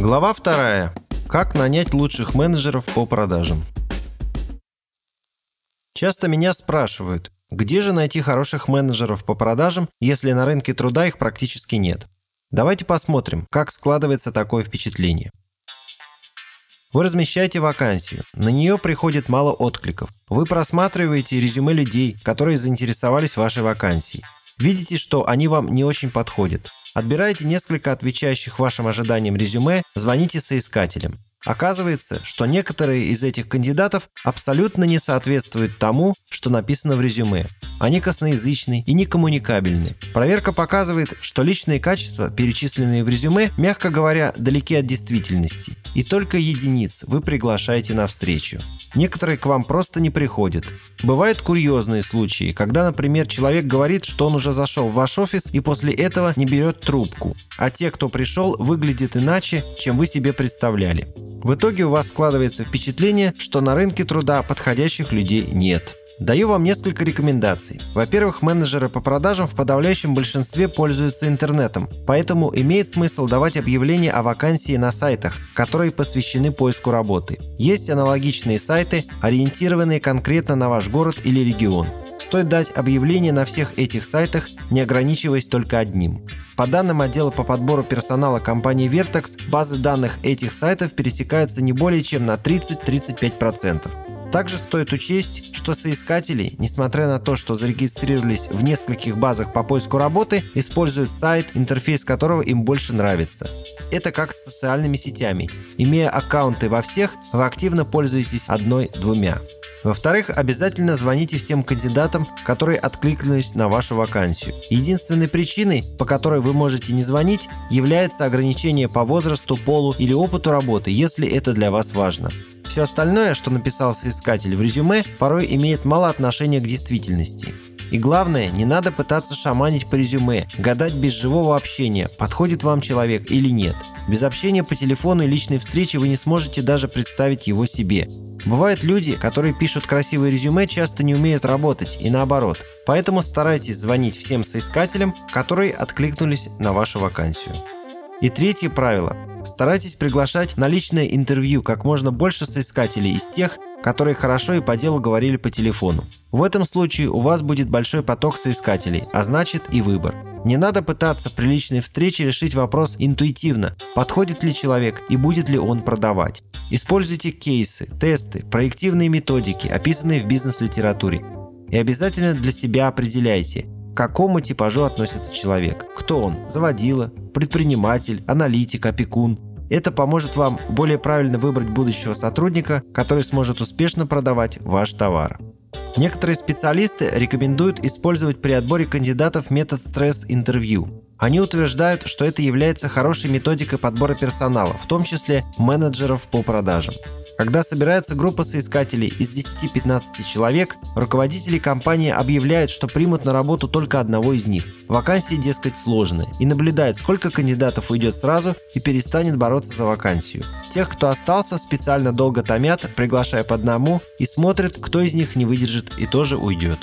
Глава вторая. Как нанять лучших менеджеров по продажам. Часто меня спрашивают, где же найти хороших менеджеров по продажам, если на рынке труда их практически нет. Давайте посмотрим, как складывается такое впечатление. Вы размещаете вакансию, на нее приходит мало откликов. Вы просматриваете резюме людей, которые заинтересовались вашей вакансией. Видите, что они вам не очень подходят. Отбираете несколько отвечающих вашим ожиданиям резюме, звоните соискателям. Оказывается, что некоторые из этих кандидатов абсолютно не соответствуют тому, что написано в резюме. Они косноязычны и некоммуникабельны. Проверка показывает, что личные качества, перечисленные в резюме, мягко говоря, далеки от действительности. И только единиц вы приглашаете на встречу. Некоторые к вам просто не приходят. Бывают курьезные случаи, когда, например, человек говорит, что он уже зашел в ваш офис и после этого не берет трубку, а те, кто пришел, выглядят иначе, чем вы себе представляли. В итоге у вас складывается впечатление, что на рынке труда подходящих людей нет. Даю вам несколько рекомендаций. Во-первых, менеджеры по продажам в подавляющем большинстве пользуются интернетом, поэтому имеет смысл давать объявления о вакансии на сайтах, которые посвящены поиску работы. Есть аналогичные сайты, ориентированные конкретно на ваш город или регион. Стоит дать объявление на всех этих сайтах, не ограничиваясь только одним. По данным отдела по подбору персонала компании Vertex, базы данных этих сайтов пересекаются не более чем на 30-35%. Также стоит учесть, что соискатели, несмотря на то, что зарегистрировались в нескольких базах по поиску работы, используют сайт, интерфейс которого им больше нравится. Это как с социальными сетями. Имея аккаунты во всех, вы активно пользуетесь одной-двумя. Во-вторых, обязательно звоните всем кандидатам, которые откликнулись на вашу вакансию. Единственной причиной, по которой вы можете не звонить, является ограничение по возрасту, полу или опыту работы, если это для вас важно. Все остальное, что написал соискатель в резюме, порой имеет мало отношения к действительности. И главное, не надо пытаться шаманить по резюме, гадать без живого общения, подходит вам человек или нет. Без общения по телефону и личной встречи вы не сможете даже представить его себе. Бывают люди, которые пишут красивые резюме, часто не умеют работать и наоборот. Поэтому старайтесь звонить всем соискателям, которые откликнулись на вашу вакансию. И третье правило. Старайтесь приглашать на личное интервью как можно больше соискателей из тех, которые хорошо и по делу говорили по телефону. В этом случае у вас будет большой поток соискателей, а значит и выбор. Не надо пытаться при личной встрече решить вопрос интуитивно, подходит ли человек и будет ли он продавать. Используйте кейсы, тесты, проективные методики, описанные в бизнес-литературе. И обязательно для себя определяйте, к какому типажу относится человек. Кто он? Заводила, предприниматель, аналитик, опекун. Это поможет вам более правильно выбрать будущего сотрудника, который сможет успешно продавать ваш товар. Некоторые специалисты рекомендуют использовать при отборе кандидатов метод стресс-интервью. Они утверждают, что это является хорошей методикой подбора персонала, в том числе менеджеров по продажам. Когда собирается группа соискателей из 10-15 человек, руководители компании объявляют, что примут на работу только одного из них. Вакансии, дескать, сложные. И наблюдают, сколько кандидатов уйдет сразу и перестанет бороться за вакансию. Тех, кто остался, специально долго томят, приглашая по одному, и смотрят, кто из них не выдержит и тоже уйдет.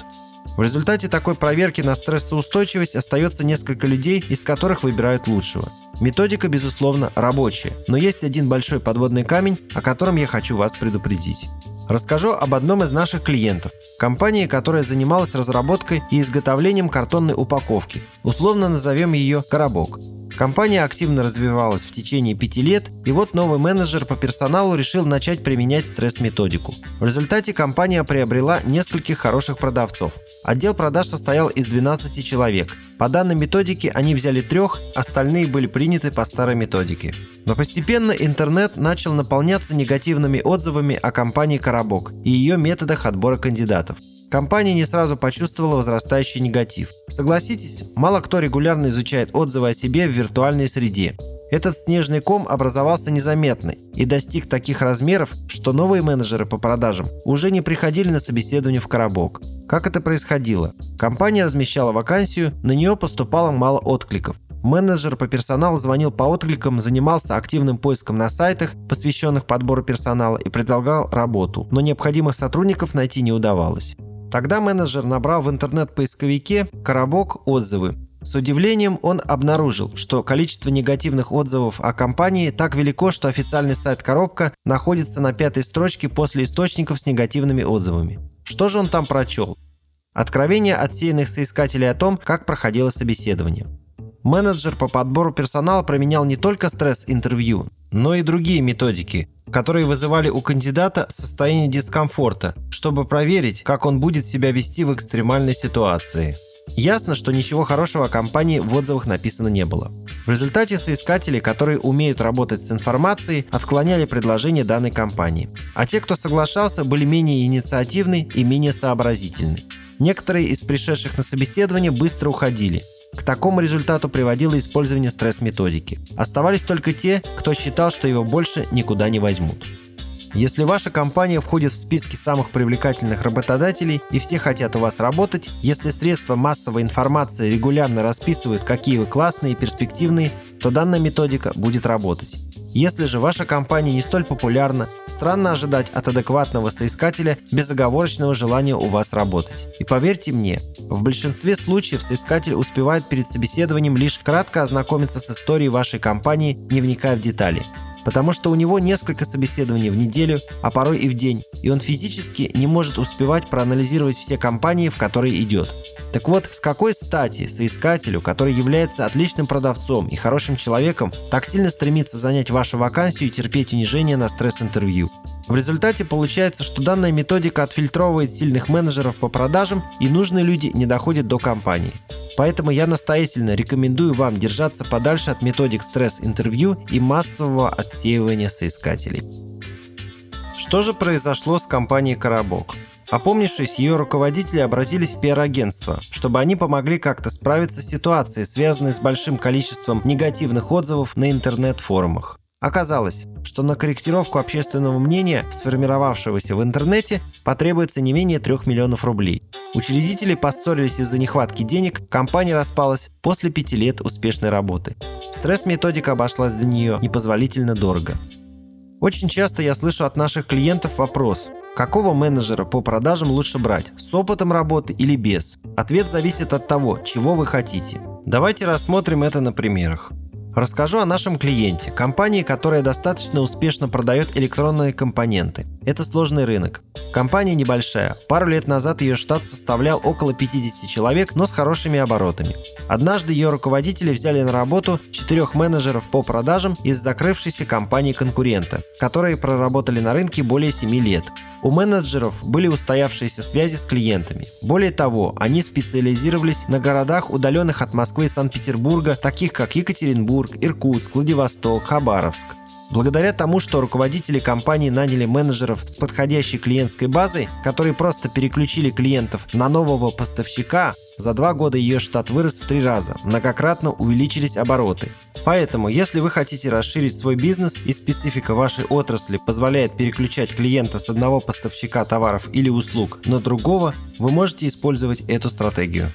В результате такой проверки на стрессоустойчивость остается несколько людей, из которых выбирают лучшего. Методика, безусловно, рабочая, но есть один большой подводный камень, о котором я хочу вас предупредить. Расскажу об одном из наших клиентов, компании, которая занималась разработкой и изготовлением картонной упаковки. Условно назовем ее «Коробок». Компания активно развивалась в течение пяти лет, и вот новый менеджер по персоналу решил начать применять стресс-методику. В результате компания приобрела нескольких хороших продавцов. Отдел продаж состоял из 12 человек. По данной методике они взяли трех, остальные были приняты по старой методике. Но постепенно интернет начал наполняться негативными отзывами о компании «Коробок» и ее методах отбора кандидатов. Компания не сразу почувствовала возрастающий негатив. Согласитесь, мало кто регулярно изучает отзывы о себе в виртуальной среде. Этот снежный ком образовался незаметно и достиг таких размеров, что новые менеджеры по продажам уже не приходили на собеседование в коробок. Как это происходило? Компания размещала вакансию, на нее поступало мало откликов. Менеджер по персоналу звонил по откликам, занимался активным поиском на сайтах, посвященных подбору персонала и предлагал работу, но необходимых сотрудников найти не удавалось. Тогда менеджер набрал в интернет-поисковике «Коробок отзывы» С удивлением он обнаружил, что количество негативных отзывов о компании так велико, что официальный сайт «Коробка» находится на пятой строчке после источников с негативными отзывами. Что же он там прочел? Откровение отсеянных соискателей о том, как проходило собеседование. Менеджер по подбору персонала променял не только стресс-интервью, но и другие методики, которые вызывали у кандидата состояние дискомфорта, чтобы проверить, как он будет себя вести в экстремальной ситуации. Ясно, что ничего хорошего о компании в отзывах написано не было. В результате соискатели, которые умеют работать с информацией, отклоняли предложение данной компании. А те, кто соглашался, были менее инициативны и менее сообразительны. Некоторые из пришедших на собеседование быстро уходили. К такому результату приводило использование стресс-методики. Оставались только те, кто считал, что его больше никуда не возьмут. Если ваша компания входит в списки самых привлекательных работодателей и все хотят у вас работать, если средства массовой информации регулярно расписывают, какие вы классные и перспективные, то данная методика будет работать. Если же ваша компания не столь популярна, странно ожидать от адекватного соискателя безоговорочного желания у вас работать. И поверьте мне, в большинстве случаев соискатель успевает перед собеседованием лишь кратко ознакомиться с историей вашей компании, не вникая в детали потому что у него несколько собеседований в неделю, а порой и в день, и он физически не может успевать проанализировать все компании, в которые идет. Так вот, с какой стати соискателю, который является отличным продавцом и хорошим человеком, так сильно стремится занять вашу вакансию и терпеть унижение на стресс-интервью? В результате получается, что данная методика отфильтровывает сильных менеджеров по продажам, и нужные люди не доходят до компании. Поэтому я настоятельно рекомендую вам держаться подальше от методик стресс-интервью и массового отсеивания соискателей. Что же произошло с компанией «Коробок»? Опомнившись, ее руководители обратились в пиар-агентство, чтобы они помогли как-то справиться с ситуацией, связанной с большим количеством негативных отзывов на интернет-форумах. Оказалось, что на корректировку общественного мнения, сформировавшегося в интернете, потребуется не менее 3 миллионов рублей. Учредители поссорились из-за нехватки денег, компания распалась после пяти лет успешной работы. Стресс-методика обошлась для нее непозволительно дорого. Очень часто я слышу от наших клиентов вопрос, какого менеджера по продажам лучше брать, с опытом работы или без? Ответ зависит от того, чего вы хотите. Давайте рассмотрим это на примерах. Расскажу о нашем клиенте, компании, которая достаточно успешно продает электронные компоненты. Это сложный рынок. Компания небольшая. Пару лет назад ее штат составлял около 50 человек, но с хорошими оборотами. Однажды ее руководители взяли на работу четырех менеджеров по продажам из закрывшейся компании конкурента, которые проработали на рынке более 7 лет. У менеджеров были устоявшиеся связи с клиентами. Более того, они специализировались на городах, удаленных от Москвы и Санкт-Петербурга, таких как Екатеринбург, Иркутск, Владивосток, Хабаровск. Благодаря тому, что руководители компании наняли менеджеров с подходящей клиентской базой, которые просто переключили клиентов на нового поставщика, за два года ее штат вырос в три раза, многократно увеличились обороты. Поэтому, если вы хотите расширить свой бизнес и специфика вашей отрасли позволяет переключать клиента с одного поставщика товаров или услуг на другого, вы можете использовать эту стратегию.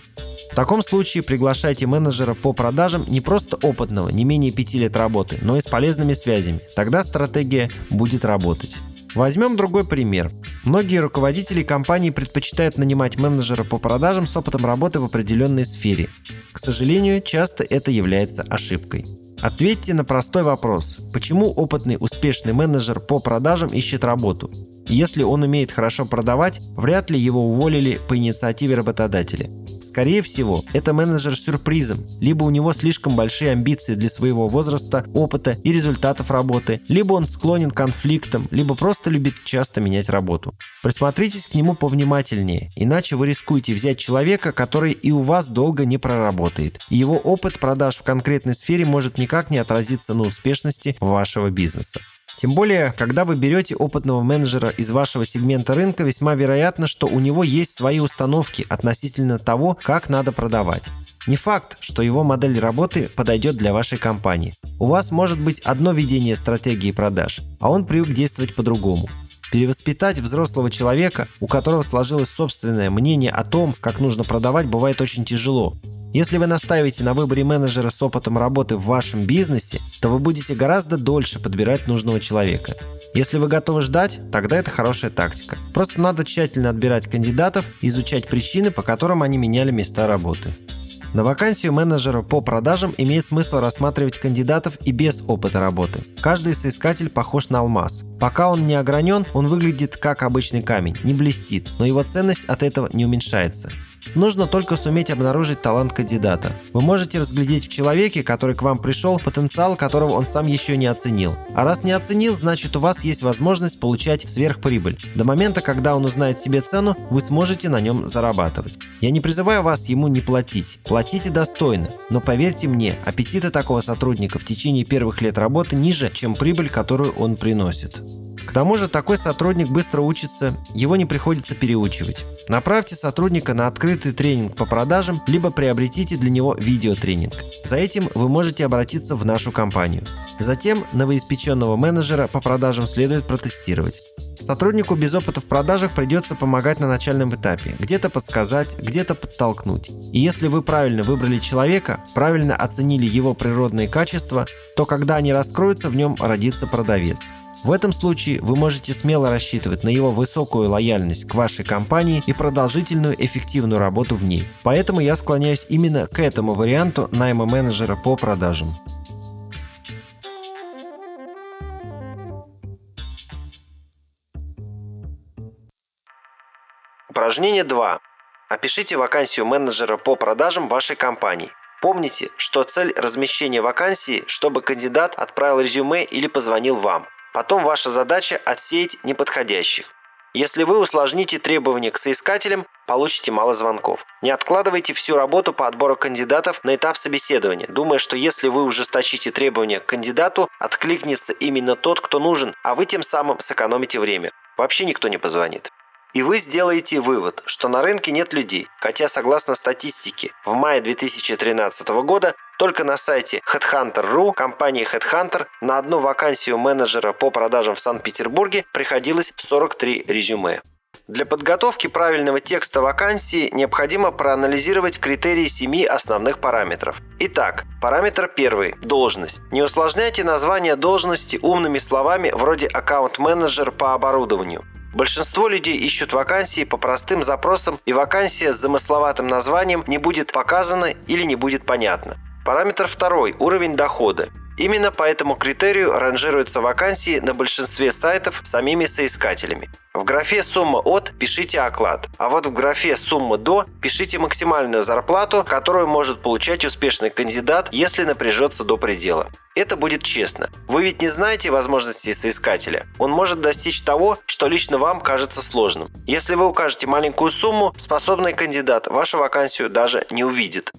В таком случае приглашайте менеджера по продажам не просто опытного, не менее 5 лет работы, но и с полезными связями. Тогда стратегия будет работать. Возьмем другой пример. Многие руководители компаний предпочитают нанимать менеджера по продажам с опытом работы в определенной сфере. К сожалению, часто это является ошибкой. Ответьте на простой вопрос. Почему опытный успешный менеджер по продажам ищет работу? Если он умеет хорошо продавать, вряд ли его уволили по инициативе работодателя. Скорее всего, это менеджер с сюрпризом, либо у него слишком большие амбиции для своего возраста, опыта и результатов работы, либо он склонен к конфликтам, либо просто любит часто менять работу. Присмотритесь к нему повнимательнее, иначе вы рискуете взять человека, который и у вас долго не проработает. Его опыт продаж в конкретной сфере может никак не отразиться на успешности вашего бизнеса. Тем более, когда вы берете опытного менеджера из вашего сегмента рынка, весьма вероятно, что у него есть свои установки относительно того, как надо продавать. Не факт, что его модель работы подойдет для вашей компании. У вас может быть одно видение стратегии продаж, а он привык действовать по-другому. Перевоспитать взрослого человека, у которого сложилось собственное мнение о том, как нужно продавать, бывает очень тяжело. Если вы настаиваете на выборе менеджера с опытом работы в вашем бизнесе, то вы будете гораздо дольше подбирать нужного человека. Если вы готовы ждать, тогда это хорошая тактика. Просто надо тщательно отбирать кандидатов и изучать причины, по которым они меняли места работы. На вакансию менеджера по продажам имеет смысл рассматривать кандидатов и без опыта работы. Каждый соискатель похож на алмаз. Пока он не огранен, он выглядит как обычный камень, не блестит, но его ценность от этого не уменьшается. Нужно только суметь обнаружить талант кандидата. Вы можете разглядеть в человеке, который к вам пришел, потенциал которого он сам еще не оценил. А раз не оценил, значит у вас есть возможность получать сверхприбыль. До момента, когда он узнает себе цену, вы сможете на нем зарабатывать. Я не призываю вас ему не платить. Платите достойно. Но поверьте мне, аппетиты такого сотрудника в течение первых лет работы ниже, чем прибыль, которую он приносит. К тому же такой сотрудник быстро учится, его не приходится переучивать. Направьте сотрудника на открытый тренинг по продажам, либо приобретите для него видеотренинг. За этим вы можете обратиться в нашу компанию. Затем новоиспеченного менеджера по продажам следует протестировать. Сотруднику без опыта в продажах придется помогать на начальном этапе, где-то подсказать, где-то подтолкнуть. И если вы правильно выбрали человека, правильно оценили его природные качества, то когда они раскроются, в нем родится продавец. В этом случае вы можете смело рассчитывать на его высокую лояльность к вашей компании и продолжительную эффективную работу в ней. Поэтому я склоняюсь именно к этому варианту найма менеджера по продажам. Упражнение 2. Опишите вакансию менеджера по продажам вашей компании. Помните, что цель размещения вакансии, чтобы кандидат отправил резюме или позвонил вам. Потом ваша задача отсеять неподходящих. Если вы усложните требования к соискателям, получите мало звонков. Не откладывайте всю работу по отбору кандидатов на этап собеседования, думая, что если вы ужесточите требования к кандидату, откликнется именно тот, кто нужен, а вы тем самым сэкономите время. Вообще никто не позвонит. И вы сделаете вывод, что на рынке нет людей, хотя согласно статистике в мае 2013 года только на сайте Headhunter.ru компании Headhunter на одну вакансию менеджера по продажам в Санкт-Петербурге приходилось 43 резюме. Для подготовки правильного текста вакансии необходимо проанализировать критерии семи основных параметров. Итак, параметр первый – должность. Не усложняйте название должности умными словами вроде аккаунт-менеджер по оборудованию. Большинство людей ищут вакансии по простым запросам, и вакансия с замысловатым названием не будет показана или не будет понятна. Параметр второй – уровень дохода. Именно по этому критерию ранжируются вакансии на большинстве сайтов самими соискателями. В графе «Сумма от» пишите оклад, а вот в графе «Сумма до» пишите максимальную зарплату, которую может получать успешный кандидат, если напряжется до предела. Это будет честно. Вы ведь не знаете возможностей соискателя. Он может достичь того, что лично вам кажется сложным. Если вы укажете маленькую сумму, способный кандидат вашу вакансию даже не увидит.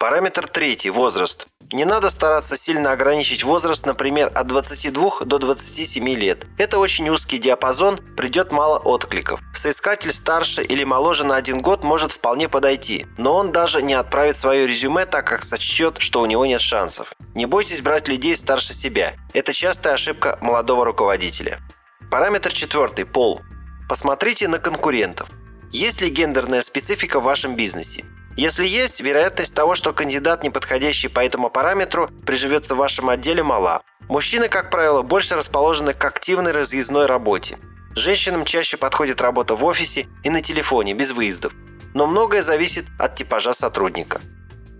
Параметр третий – возраст. Не надо стараться сильно ограничить возраст, например, от 22 до 27 лет. Это очень узкий диапазон, придет мало откликов. Соискатель старше или моложе на один год может вполне подойти, но он даже не отправит свое резюме, так как сочтет, что у него нет шансов. Не бойтесь брать людей старше себя. Это частая ошибка молодого руководителя. Параметр четвертый – пол. Посмотрите на конкурентов. Есть ли гендерная специфика в вашем бизнесе? Если есть, вероятность того, что кандидат, не подходящий по этому параметру, приживется в вашем отделе, мала. Мужчины, как правило, больше расположены к активной разъездной работе. Женщинам чаще подходит работа в офисе и на телефоне, без выездов. Но многое зависит от типажа сотрудника.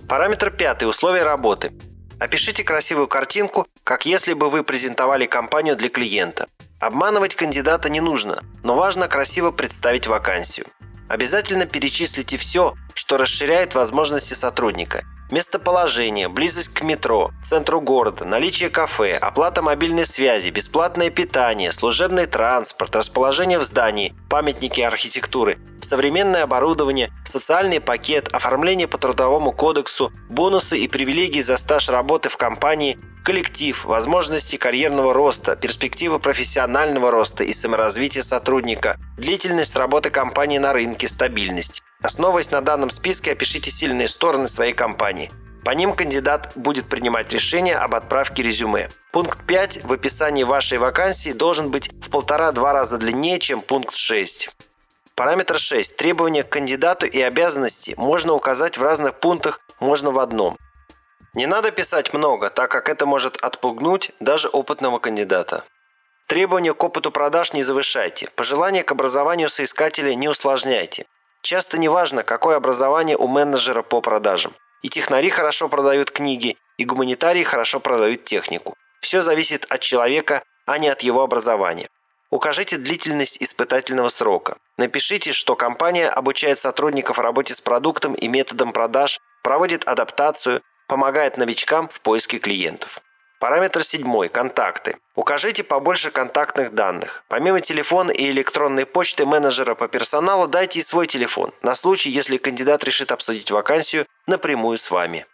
Параметр пятый – условия работы. Опишите красивую картинку, как если бы вы презентовали компанию для клиента. Обманывать кандидата не нужно, но важно красиво представить вакансию. Обязательно перечислите все, что расширяет возможности сотрудника. Местоположение, близость к метро, центру города, наличие кафе, оплата мобильной связи, бесплатное питание, служебный транспорт, расположение в здании, памятники архитектуры, современное оборудование, социальный пакет, оформление по трудовому кодексу, бонусы и привилегии за стаж работы в компании, коллектив, возможности карьерного роста, перспективы профессионального роста и саморазвития сотрудника, длительность работы компании на рынке, стабильность. Основываясь на данном списке, опишите сильные стороны своей компании. По ним кандидат будет принимать решение об отправке резюме. Пункт 5 в описании вашей вакансии должен быть в полтора-два раза длиннее, чем пункт 6. Параметр 6. Требования к кандидату и обязанности можно указать в разных пунктах, можно в одном. Не надо писать много, так как это может отпугнуть даже опытного кандидата. Требования к опыту продаж не завышайте. Пожелания к образованию соискателя не усложняйте. Часто не важно, какое образование у менеджера по продажам. И технари хорошо продают книги, и гуманитарии хорошо продают технику. Все зависит от человека, а не от его образования. Укажите длительность испытательного срока. Напишите, что компания обучает сотрудников работе с продуктом и методом продаж, проводит адаптацию, помогает новичкам в поиске клиентов. Параметр седьмой. Контакты. Укажите побольше контактных данных. Помимо телефона и электронной почты менеджера по персоналу, дайте и свой телефон, на случай, если кандидат решит обсудить вакансию напрямую с вами.